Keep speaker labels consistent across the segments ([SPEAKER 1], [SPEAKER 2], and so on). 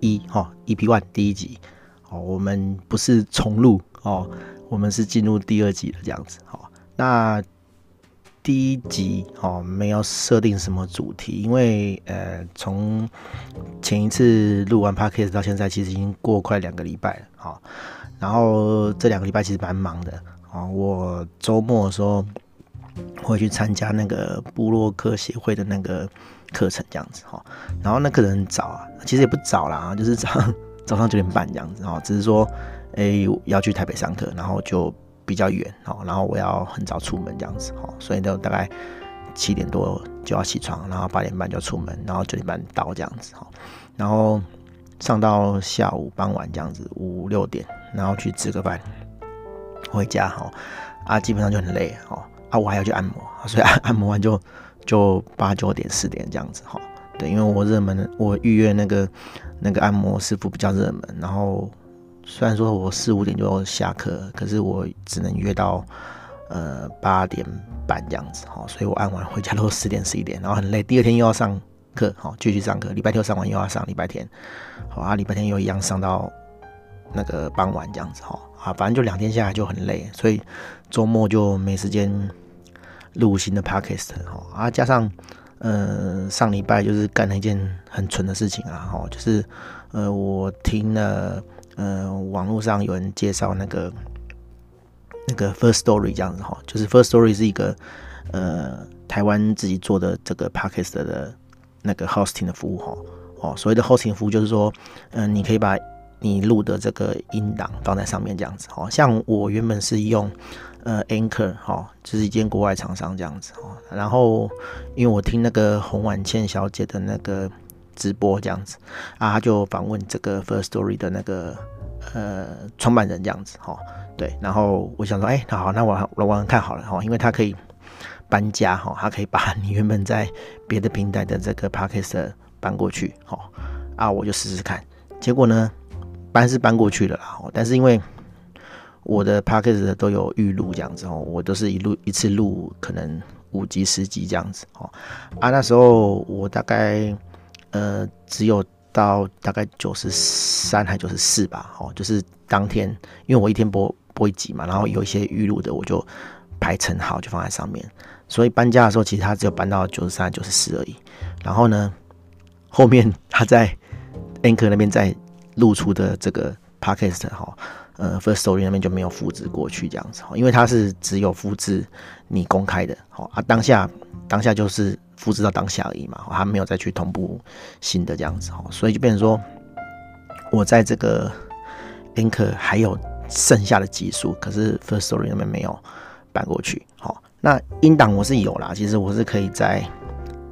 [SPEAKER 1] 一哈，EP One 第一集。哦，我们不是重录哦，我们是进入第二集的这样子。好，那第一集哦，没有设定什么主题，因为呃，从前一次录完 Podcast 到现在，其实已经过快两个礼拜了。好，然后这两个礼拜其实蛮忙的。哦，我周末的时候。会去参加那个部落客协会的那个课程，这样子哈。然后那个人早啊，其实也不早啦，就是早上 早上九点半这样子哈。只是说，哎、要去台北上课，然后就比较远哈。然后我要很早出门这样子哈，所以就大概七点多就要起床，然后八点半就出门，然后九点半到这样子哈。然后上到下午傍晚这样子五六点，然后去吃个饭，回家哈。啊，基本上就很累哈。啊，我还要去按摩，所以按按摩完就就八九点十点这样子哈。对，因为我热门，我预约那个那个按摩师傅比较热门。然后虽然说我四五点就下课，可是我只能约到呃八点半这样子哈。所以我按完回家都十点十一点，然后很累。第二天又要上课，好继续上课。礼拜六上完又要上礼拜天，好啊，礼拜天又一样上到那个傍晚这样子哈。啊，反正就两天下来就很累，所以周末就没时间录新的 podcast 哈。啊，加上呃上礼拜就是干了一件很蠢的事情啊，哈，就是呃我听了呃网络上有人介绍那个那个 First Story 这样子哈，就是 First Story 是一个呃台湾自己做的这个 podcast 的那个 hosting 的服务哈。哦，所谓的 hosting 服务就是说，嗯、你可以把你录的这个音档放在上面这样子，哦，像我原本是用呃 Anchor 哈，就是一间国外厂商这样子哦。然后因为我听那个洪婉倩小姐的那个直播这样子啊，她就访问这个 First Story 的那个呃创办人这样子哈，对。然后我想说，哎，那好，那我我玩看好了哈，因为他可以搬家哈，他可以把你原本在别的平台的这个 Podcast 搬过去哈，啊，我就试试看，结果呢？搬是搬过去了啦，但是因为我的 podcast 都有预录这样子哦，我都是一录一次录可能五集十集这样子哦。啊，那时候我大概呃只有到大概九十三还九十四吧，哦，就是当天因为我一天播播一集嘛，然后有一些预录的我就排成好就放在上面，所以搬家的时候其实他只有搬到九十三九十四而已。然后呢，后面他在 Anchor 那边在。露出的这个 podcast 哈，呃，First Story 那边就没有复制过去这样子哈，因为它是只有复制你公开的，好啊，当下当下就是复制到当下而已嘛，它没有再去同步新的这样子哈，所以就变成说，我在这个 Anchor 还有剩下的集数，可是 First Story 那边没有搬过去，好，那音档我是有啦，其实我是可以在。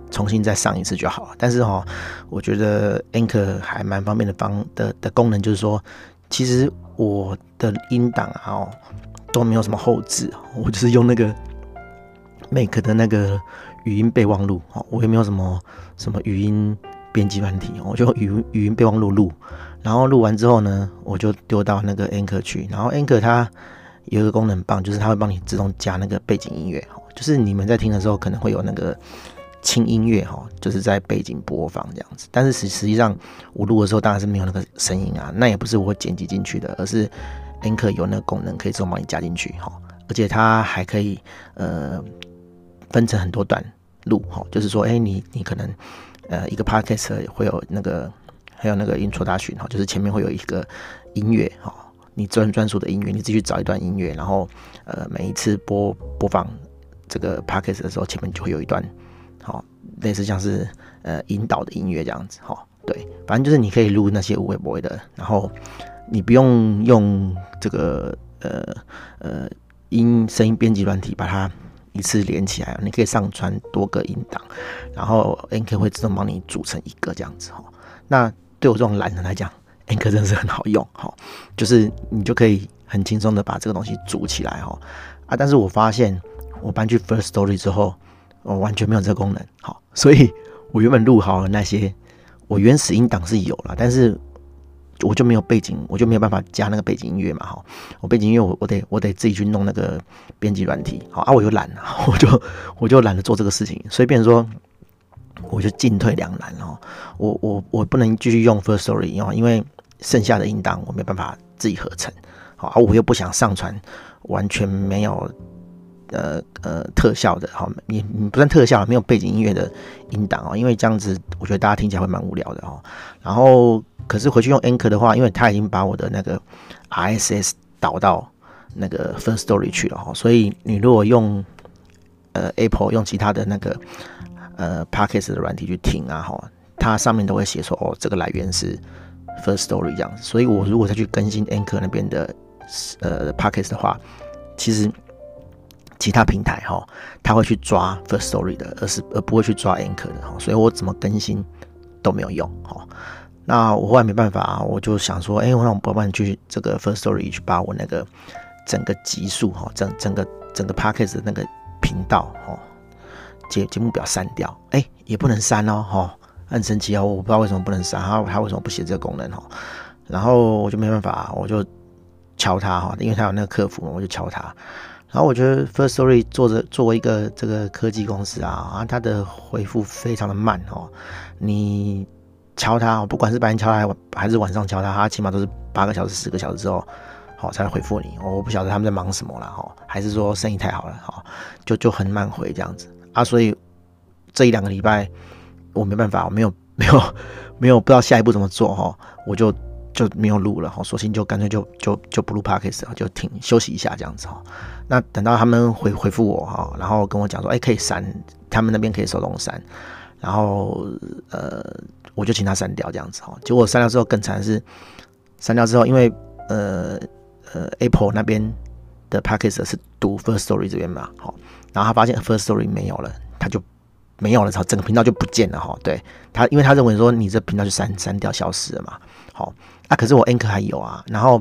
[SPEAKER 1] 重新再上一次就好了，但是哈，我觉得 Anchor 还蛮方便的方的的功能，就是说，其实我的音档啊哦都没有什么后置，我就是用那个 Make 的那个语音备忘录哦，我也没有什么什么语音编辑软体，我就语语音备忘录录，然后录完之后呢，我就丢到那个 Anchor 去，然后 Anchor 它有一个功能棒，就是它会帮你自动加那个背景音乐，就是你们在听的时候可能会有那个。轻音乐哈，就是在背景播放这样子，但是实实际上我录的时候当然是没有那个声音啊，那也不是我剪辑进去的，而是 Anchor 有那个功能可以自动帮你加进去哈，而且它还可以呃分成很多段录哈，就是说哎、你你可能呃一个 Podcast 会有那个还有那个 Introduction 哈，就是前面会有一个音乐哈，你专专属的音乐，你自己去找一段音乐，然后呃每一次播播放这个 Podcast 的时候，前面就会有一段。好，类似像是呃引导的音乐这样子，哈，对，反正就是你可以录那些无微不微的，然后你不用用这个呃呃音声音编辑软体把它一次连起来，你可以上传多个音档，然后 N K 会自动帮你组成一个这样子，哈。那对我这种懒人来讲，N K 真的是很好用，哈。就是你就可以很轻松的把这个东西组起来哈啊，但是我发现我搬去 First Story 之后，我完全没有这个功能，好，所以我原本录好了那些，我原始音档是有了，但是我就没有背景，我就没有办法加那个背景音乐嘛，哈，我背景音乐我我得我得自己去弄那个编辑软体，好啊，我又懒，我就我就懒得做这个事情，所以变成说我就进退两难哦，我我我不能继续用 First Story 哦，因为剩下的音档我没办法自己合成，好啊，我又不想上传完全没有。呃呃，特效的哈，你你不算特效，没有背景音乐的音档哦，因为这样子我觉得大家听起来会蛮无聊的哦。然后，可是回去用 Anchor 的话，因为它已经把我的那个 RSS 导到那个 First Story 去了哈，所以你如果用呃 Apple 用其他的那个呃 Podcast 的软体去听啊哈，它上面都会写说哦，这个来源是 First Story 这样子。所以我如果再去更新 Anchor 那边的呃 Podcast 的话，其实。其他平台哈，他会去抓 First Story 的，而是而不会去抓 Anchor 的哈，所以我怎么更新都没有用哈。那我后来没办法，我就想说，哎、我让我伙伴去这个 First Story 去把我那个整个集数哈，整整个整个 Podcast 的那个频道哈，节节目表删掉，哎、也不能删哦哈，很神奇哦，我不知道为什么不能删，他他为什么不写这个功能哈？然后我就没办法，我就敲他哈，因为他有那个客服嘛，我就敲他。然后我觉得 First Story 做着作为一个这个科技公司啊，啊，它的回复非常的慢哦。你敲它，不管是白天敲它还是晚上敲它，它起码都是八个小时、十个小时之后，好才回复你。我不晓得他们在忙什么了哈，还是说生意太好了哈，就就很慢回这样子啊。所以这一两个礼拜我没办法，我没有没有没有不知道下一步怎么做哈，我就。就没有录了哈，索性就干脆就就就不录 podcast 了，就停休息一下这样子哈。那等到他们回回复我哈，然后跟我讲说，哎，可以删，他们那边可以手动删，然后呃，我就请他删掉这样子哈。结果删掉之后更惨的是，删掉之后，因为呃呃 Apple 那边的 podcast 是读 First Story 这边嘛，好，然后他发现 First Story 没有了，他就没有了，然后整个频道就不见了哈。对他，因为他认为说你这频道就删删掉消失了嘛，好。啊，可是我 Anchor 还有啊，然后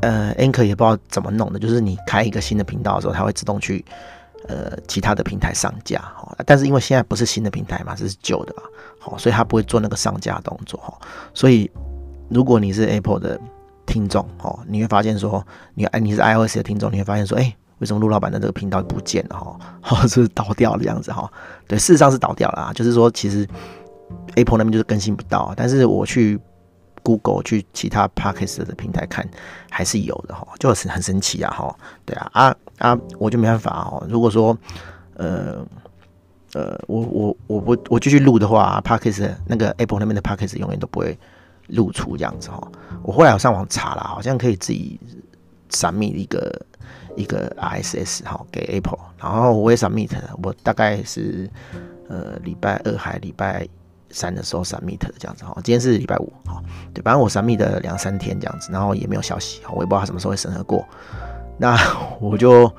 [SPEAKER 1] 呃，Anchor 也不知道怎么弄的，就是你开一个新的频道的时候，它会自动去呃其他的平台上架哈。但是因为现在不是新的平台嘛，这是旧的嘛，好，所以它不会做那个上架动作哈。所以如果你是 Apple 的听众哦，你会发现说，你哎你是 iOS 的听众，你会发现说，哎，为什么陆老板的这个频道不见了哈？好，是倒掉了这样子哈。对，事实上是倒掉了啊，就是说其实 Apple 那边就是更新不到，但是我去。Google 去其他 Podcast 的平台看，还是有的哈，就是很神奇啊哈。对啊啊啊，我就没办法哦。如果说呃呃，我我我不我继续录的话，Podcast 那个 Apple 那边的 Podcast 永远都不会露出这样子哈。我后来有上网查了，好像可以自己 submit 一个一个 RSS 哈给 Apple，然后我也 submit 了，我大概是呃礼拜二还礼拜。三的时候 submit 的这样子哈，今天是礼拜五哈，对，反正我 submit 的两三天这样子，然后也没有消息，我也不知道他什么时候会审核过，那 我就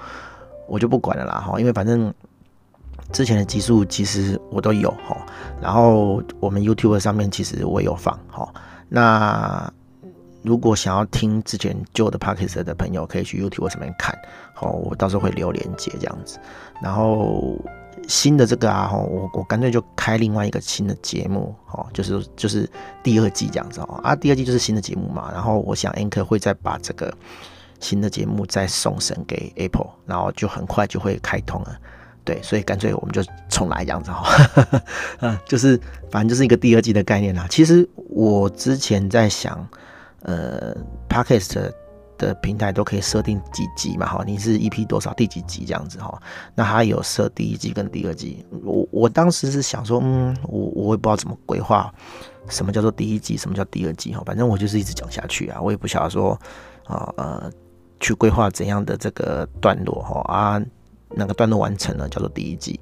[SPEAKER 1] 我就不管了啦哈，因为反正之前的集数其实我都有哈，然后我们 YouTube 上面其实我也有放哈，那如果想要听之前旧的 Podcast 的朋友，可以去 YouTube 上面看，好，我到时候会留连接这样子，然后。新的这个啊，我我干脆就开另外一个新的节目，哦，就是就是第二季这样子哦，啊，第二季就是新的节目嘛，然后我想 Anchor 会再把这个新的节目再送审给 Apple，然后就很快就会开通了，对，所以干脆我们就重来这样子哈，嗯，就是反正就是一个第二季的概念啦。其实我之前在想，呃，Podcast。的平台都可以设定几集嘛？哈，你是 EP 多少第几集这样子哈？那它有设第一季跟第二季。我我当时是想说，嗯，我我也不知道怎么规划，什么叫做第一季，什么叫第二季哈？反正我就是一直讲下去啊，我也不晓得说啊呃去规划怎样的这个段落哈啊，哪个段落完成了叫做第一季，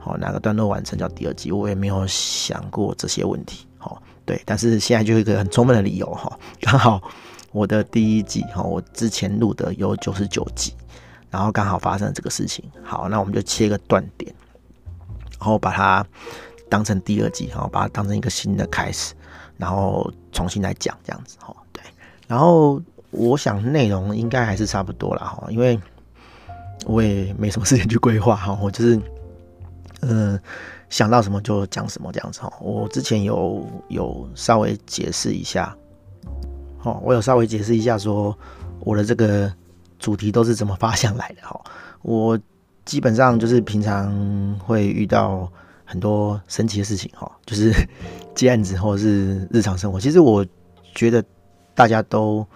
[SPEAKER 1] 好，哪个段落完成叫第二季，我也没有想过这些问题。好，对，但是现在就一个很充分的理由哈，刚好。我的第一季哈，我之前录的有九十九集，然后刚好发生这个事情。好，那我们就切个断点，然后把它当成第二季，哈把它当成一个新的开始，然后重新来讲这样子哈。对，然后我想内容应该还是差不多啦哈，因为我也没什么时间去规划哈，我就是嗯、呃、想到什么就讲什么这样子哈。我之前有有稍微解释一下，哦，我有稍微解释一下说我的这个主题都是怎么发想来的哈。我基本上就是平常会遇到很多神奇的事情哈，就是 接案子或者是日常生活。其实我觉得大家都。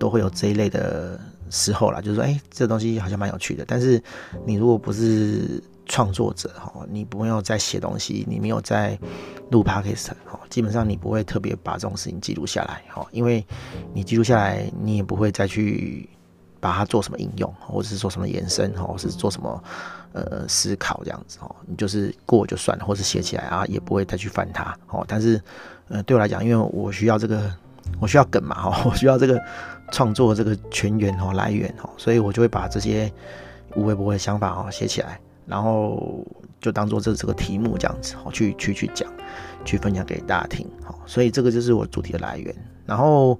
[SPEAKER 1] 都会有这一类的时候啦，就是说，哎，这东西好像蛮有趣的。但是你如果不是创作者哈，你不用在写东西，你没有在录 podcast 哈，基本上你不会特别把这种事情记录下来哈，因为你记录下来，你也不会再去把它做什么应用，或者是做什么延伸哈，或是做什么呃思考这样子哈，你就是过就算了，或是写起来啊，也不会再去翻它哦。但是呃，对我来讲，因为我需要这个。我需要梗嘛哈，我需要这个创作这个泉源哈来源哈，所以我就会把这些无微不微的想法哈写起来，然后就当做这这个题目这样子哈去去去讲，去分享给大家听哈，所以这个就是我主题的来源。然后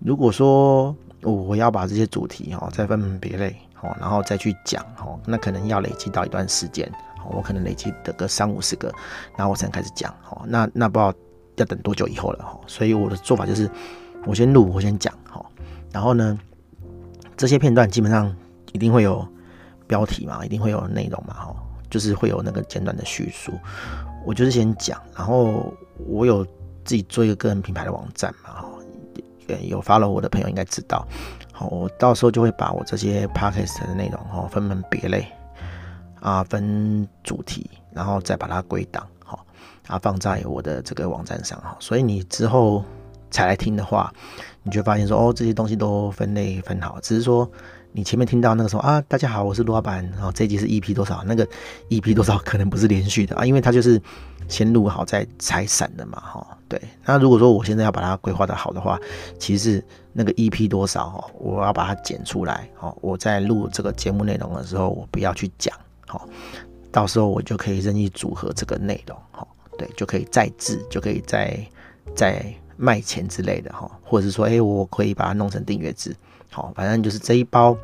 [SPEAKER 1] 如果说我要把这些主题哈再分门别类哈，然后再去讲哈，那可能要累积到一段时间，我可能累积得个三五十个，然后我才能开始讲哈，那那不知道。要等多久以后了哈，所以我的做法就是，我先录，我先讲哈，然后呢，这些片段基本上一定会有标题嘛，一定会有内容嘛哈，就是会有那个简短的叙述。我就是先讲，然后我有自己做一个个人品牌的网站嘛哈，有 follow 我的朋友应该知道，好，我到时候就会把我这些 podcast 的内容哈分门别类啊，分主题，然后再把它归档。好啊，放在我的这个网站上哈，所以你之后才来听的话，你就发现说哦，这些东西都分类分好，只是说你前面听到那个时候啊，大家好，我是陆老板，然后这集是 EP 多少，那个 EP 多少可能不是连续的啊，因为它就是先录好再拆散的嘛哈。对，那如果说我现在要把它规划的好的话，其实那个 EP 多少哈，我要把它剪出来哈，我在录这个节目内容的时候，我不要去讲哈，到时候我就可以任意组合这个内容哈。对，就可以再制，就可以再再卖钱之类的哈，或者是说，哎，我可以把它弄成订阅制，好，反正就是这一包，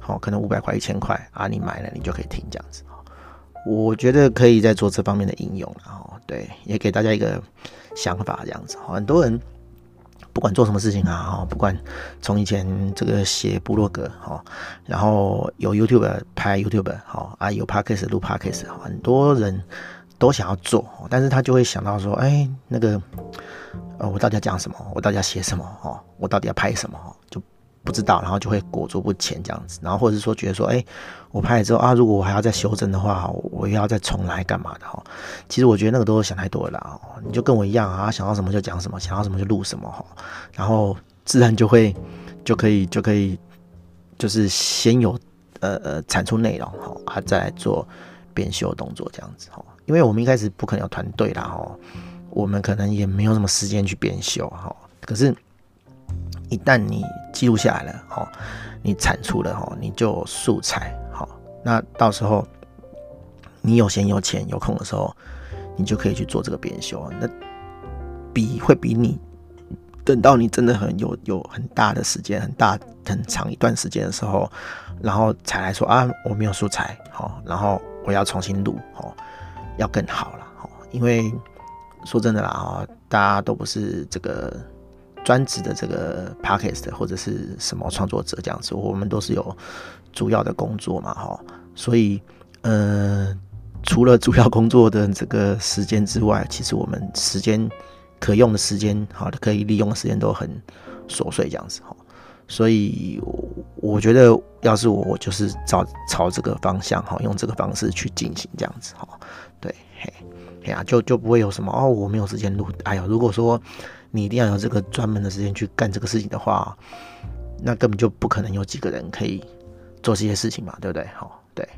[SPEAKER 1] 好，可能五百块、一千块啊，你买了你就可以听这样子。我觉得可以再做这方面的应用，然后对，也给大家一个想法这样子。很多人不管做什么事情啊，哈，不管从以前这个写部落格，哈，然后有 YouTube 拍 YouTube，好啊，有 Podcast 录 Podcast，很多人。都想要做，但是他就会想到说，哎，那个，呃，我到底要讲什么？我到底要写什么？哦，我到底要拍什么？就不知道，然后就会裹足不前这样子。然后或者是说，觉得说，哎，我拍了之后啊，如果我还要再修正的话，我又要再重来干嘛的？哈，其实我觉得那个都是想太多了啦。你就跟我一样啊，想到什么就讲什么，想到什么就录什么哈，然后自然就会就可以就可以，就是先有呃呃产出内容哈，啊再来做编修动作这样子哈。因为我们一开始不可能有团队啦，哈，我们可能也没有什么时间去编修，哈。可是，一旦你记录下来了，哈，你产出了，哈，你就素材，好，那到时候你有闲有钱有空的时候，你就可以去做这个编修，那比会比你等到你真的很有有很大的时间，很大很长一段时间的时候，然后才来说啊，我没有素材，好，然后我要重新录，好。要更好了，因为说真的啦，哈，大家都不是这个专职的这个 podcast 或者是什么创作者这样子，我们都是有主要的工作嘛，哈，所以，呃，除了主要工作的这个时间之外，其实我们时间可用的时间，好可以利用的时间都很琐碎这样子，哈，所以我觉得，要是我，我就是朝朝这个方向，哈，用这个方式去进行这样子，哈。对，嘿，嘿啊，就就不会有什么哦，我没有时间录。哎呀，如果说你一定要有这个专门的时间去干这个事情的话，那根本就不可能有几个人可以做这些事情嘛，对不对？好，对，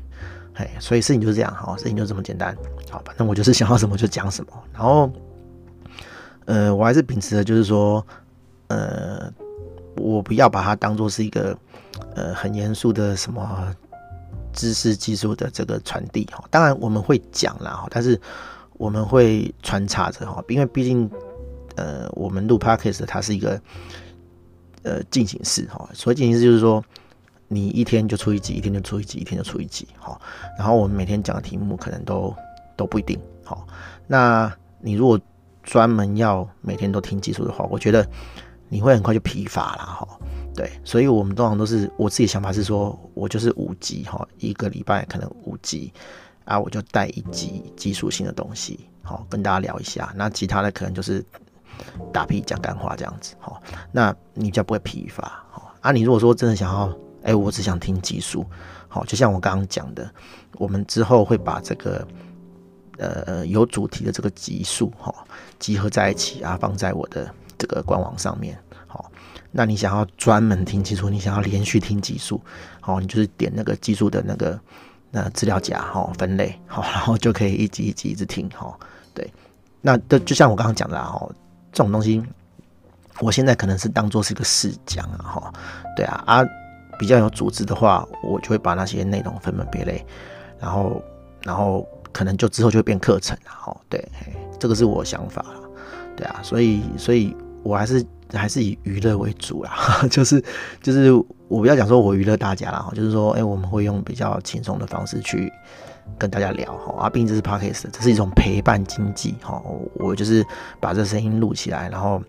[SPEAKER 1] 嘿，所以事情就是这样，好，事情就这么简单。好，反正我就是想要什么就讲什么。然后，呃，我还是秉持的就是说，呃，我不要把它当做是一个呃很严肃的什么。知识技术的这个传递哈，当然我们会讲啦哈，但是我们会穿插着哈，因为毕竟呃，我们录 Podcast 它是一个呃进行式哈。所谓进行式就是说，你一天就出一集，一天就出一集，一天就出一集好。然后我们每天讲的题目可能都都不一定好。那你如果专门要每天都听技术的话，我觉得你会很快就疲乏了哈。对，所以我们通常都是我自己想法是说，我就是五集哈，一个礼拜可能五集啊，我就带一集技术性的东西，好跟大家聊一下。那其他的可能就是打屁讲干话这样子，好，那你比较不会疲乏，好啊。你如果说真的想要，哎、我只想听技术，好，就像我刚刚讲的，我们之后会把这个呃有主题的这个集数哈集合在一起啊，放在我的这个官网上面好。那你想要专门听技术，你想要连续听技术，好，你就是点那个技术的那个那资料夹，哈，分类，好，然后就可以一集一集一直听，哈，对。那这就像我刚刚讲的啊，这种东西，我现在可能是当做是一个试讲啊，哈，对啊，啊，比较有组织的话，我就会把那些内容分门别类，然后，然后可能就之后就会变课程了，哈，对，这个是我想法，对啊，所以，所以我还是。还是以娱乐为主啦，就是就是我不要讲说我娱乐大家啦，就是说，哎、我们会用比较轻松的方式去跟大家聊哈，啊，毕竟这是 Podcast，这是一种陪伴经济哈，我就是把这声音录起来，然后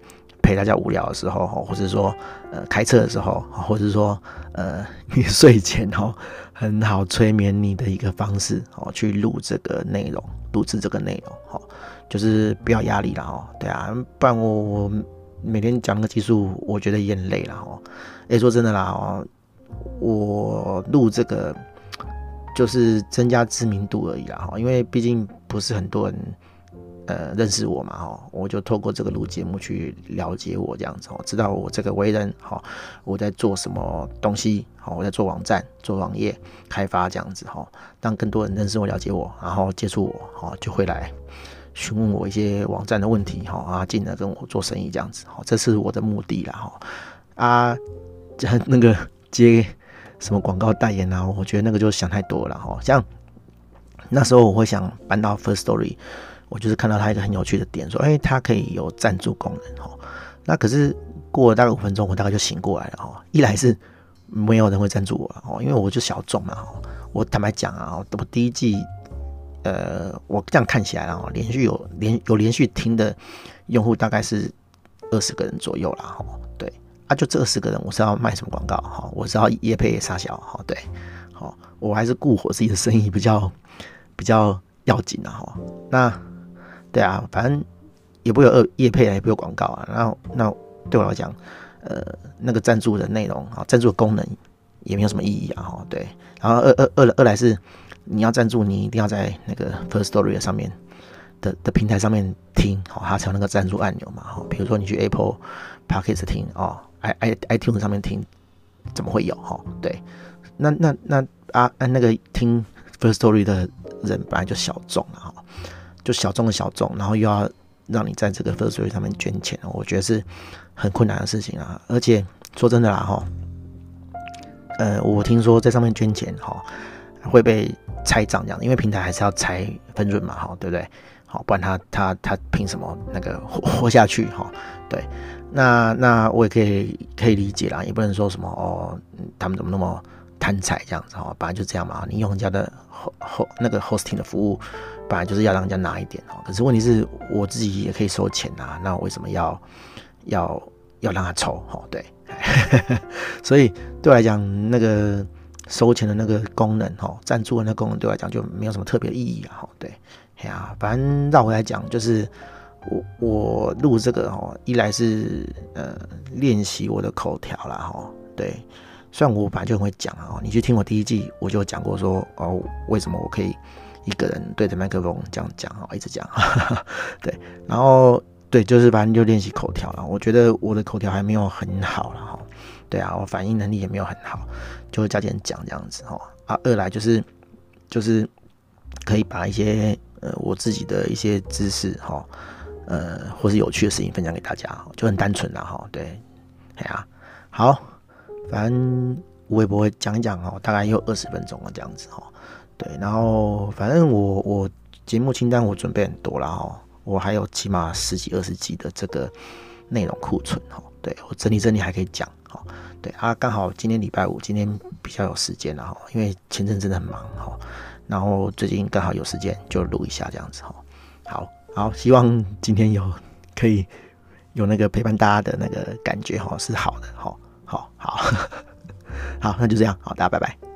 [SPEAKER 1] 陪大家无聊的时候，或者说呃开车的时候，或者说呃 你睡前哈，很好催眠你的一个方式哦，去录这个内容，录制这个内容哈，就是不要压力了哦，对啊，不然我我。每天讲那个技术，我觉得也很累了哦。哎，说真的啦哦，我录这个就是增加知名度而已啦哈，因为毕竟不是很多人呃认识我嘛哈，我就透过这个录节目去了解我这样子哦，知道我这个为人哈，我在做什么东西好，我在做网站、做网页开发这样子哈，让更多人认识我、了解我，然后接触我哈，就会来。询问我一些网站的问题，哈啊，进而跟我做生意这样子，哈，这是我的目的啦，哈啊，那个接什么广告代言啊，我觉得那个就是想太多了，哈。像那时候我会想搬到 First Story，我就是看到它一个很有趣的点，说，哎，它可以有赞助功能，哈。那可是过了大概五分钟，我大概就醒过来了，哈。一来是没有人会赞助我，哈，因为我就小众嘛，哈。我坦白讲啊，我第一季。呃，我这样看起来啊，连续有连有连续听的用户大概是二十个人左右啦。哈。啊，就这二十个人，我是要卖什么广告哈？我是要业配杀小哈？对，好，我还是顾我自己的生意比较比较要紧啊哈。那对啊，反正也不有二业配啊，也不有广告啊。然后那对我来讲，呃，那个赞助的内容啊，赞助的功能也没有什么意义啊哈。对，然后二二二二来是。你要赞助，你一定要在那个 First Story 上面的的平台上面听，好，它才有那个赞助按钮嘛，哈。比如说你去 Apple Podcast 听哦 iii tune 上面听，怎么会有哈？对，那那那啊，按那个听 First Story 的人本来就小众了哈，就小众的小众，然后又要让你在这个 First Story 上面捐钱，我觉得是很困难的事情啊。而且说真的啦，哈，呃，我听说在上面捐钱，哈。会被拆账这样，因为平台还是要拆分润嘛，哈，对不对？好，不然他他他凭什么那个活活下去？哈，对，那那我也可以可以理解啦，也不能说什么哦，他们怎么那么贪财这样子哈，本来就这样嘛，你用人家的 host 那个 hosting 的服务，本来就是要让人家拿一点哦，可是问题是我自己也可以收钱啊，那我为什么要要要让他抽？哈，对，所以对我来讲那个。收钱的那个功能，哈，赞助的那个功能对我来讲就没有什么特别意义啊，哈，对，哎呀，反正绕回来讲，就是我我录这个，哦，一来是呃练习我的口条啦，哈，对，虽然我本来就很会讲啊，你去听我第一季，我就讲过说，哦，为什么我可以一个人对着麦克风这样讲啊，一直讲，对，然后对，就是反正就练习口条了，我觉得我的口条还没有很好了，哈。对啊，我反应能力也没有很好，就会加点讲这样子哈。啊，二来就是就是可以把一些呃我自己的一些知识哈，呃或是有趣的事情分享给大家，就很单纯啦哈。对，哎呀，好，反正我也不会讲一讲哦，大概有二十分钟了这样子哈。对，然后反正我我节目清单我准备很多了哈，我还有起码十几二十集的这个内容库存哈。对，我整理整理还可以讲。对啊，刚好今天礼拜五，今天比较有时间了哈，因为前阵真的很忙哈，然后最近刚好有时间就录一下这样子哈。好好，希望今天有可以有那个陪伴大家的那个感觉哈，是好的哈。好好好，那就这样，好，大家拜拜。